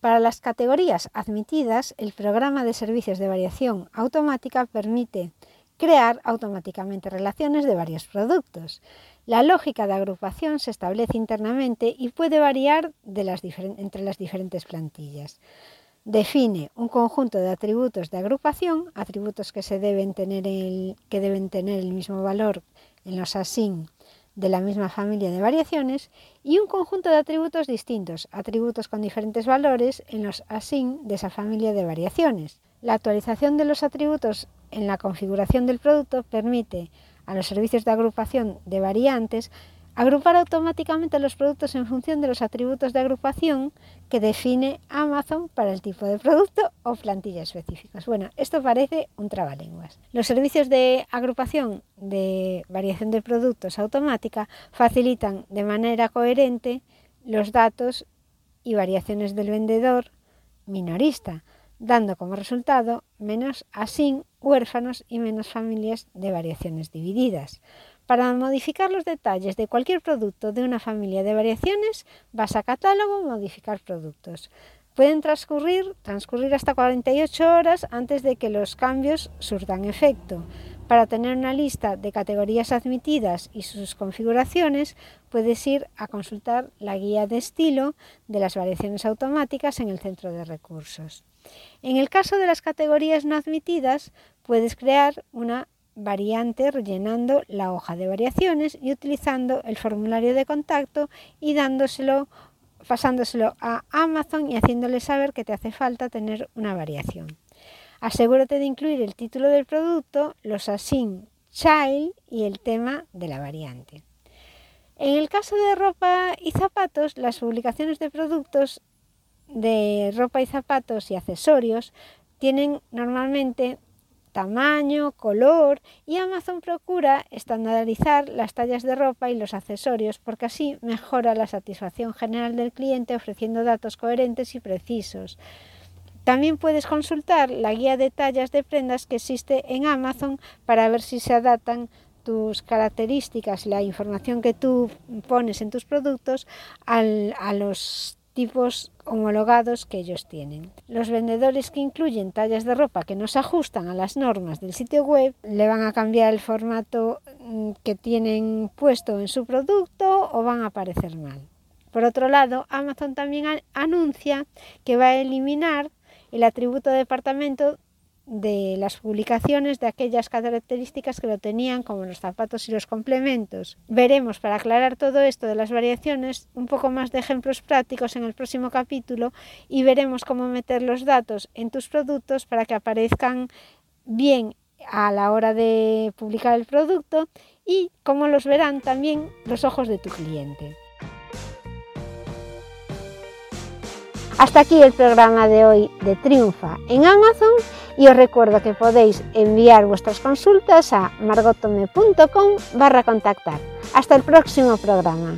Para las categorías admitidas, el programa de servicios de variación automática permite crear automáticamente relaciones de varios productos. La lógica de agrupación se establece internamente y puede variar entre las diferentes plantillas. Define un conjunto de atributos de agrupación, atributos que, se deben, tener el, que deben tener el mismo valor en los async de la misma familia de variaciones y un conjunto de atributos distintos, atributos con diferentes valores en los async de esa familia de variaciones. La actualización de los atributos en la configuración del producto permite a los servicios de agrupación de variantes Agrupar automáticamente los productos en función de los atributos de agrupación que define Amazon para el tipo de producto o plantilla específicos. Bueno, esto parece un trabalenguas. Los servicios de agrupación de variación de productos automática facilitan de manera coherente los datos y variaciones del vendedor minorista, dando como resultado menos async, huérfanos y menos familias de variaciones divididas. Para modificar los detalles de cualquier producto de una familia de variaciones, vas a catálogo, modificar productos. Pueden transcurrir, hasta 48 horas antes de que los cambios surtan efecto. Para tener una lista de categorías admitidas y sus configuraciones, puedes ir a consultar la guía de estilo de las variaciones automáticas en el centro de recursos. En el caso de las categorías no admitidas, puedes crear una variante rellenando la hoja de variaciones y utilizando el formulario de contacto y dándoselo, pasándoselo a Amazon y haciéndole saber que te hace falta tener una variación. Asegúrate de incluir el título del producto, los async child y el tema de la variante. En el caso de ropa y zapatos, las publicaciones de productos de ropa y zapatos y accesorios tienen normalmente tamaño, color y Amazon procura estandarizar las tallas de ropa y los accesorios porque así mejora la satisfacción general del cliente ofreciendo datos coherentes y precisos. También puedes consultar la guía de tallas de prendas que existe en Amazon para ver si se adaptan tus características, la información que tú pones en tus productos a los tipos homologados que ellos tienen. Los vendedores que incluyen tallas de ropa que no se ajustan a las normas del sitio web le van a cambiar el formato mm, que tienen puesto en su producto o van a aparecer mal. Por otro lado, Amazon también anuncia que va a eliminar el atributo departamento de las publicaciones de aquellas características que lo tenían, como los zapatos y los complementos. Veremos, para aclarar todo esto de las variaciones, un poco más de ejemplos prácticos en el próximo capítulo y veremos cómo meter los datos en tus productos para que aparezcan bien a la hora de publicar el producto y cómo los verán también los ojos de tu cliente. Hasta aquí el programa de hoy de Triunfa en Amazon y os recuerdo que podéis enviar vuestras consultas a margotome.com barra contactar. Hasta el próximo programa.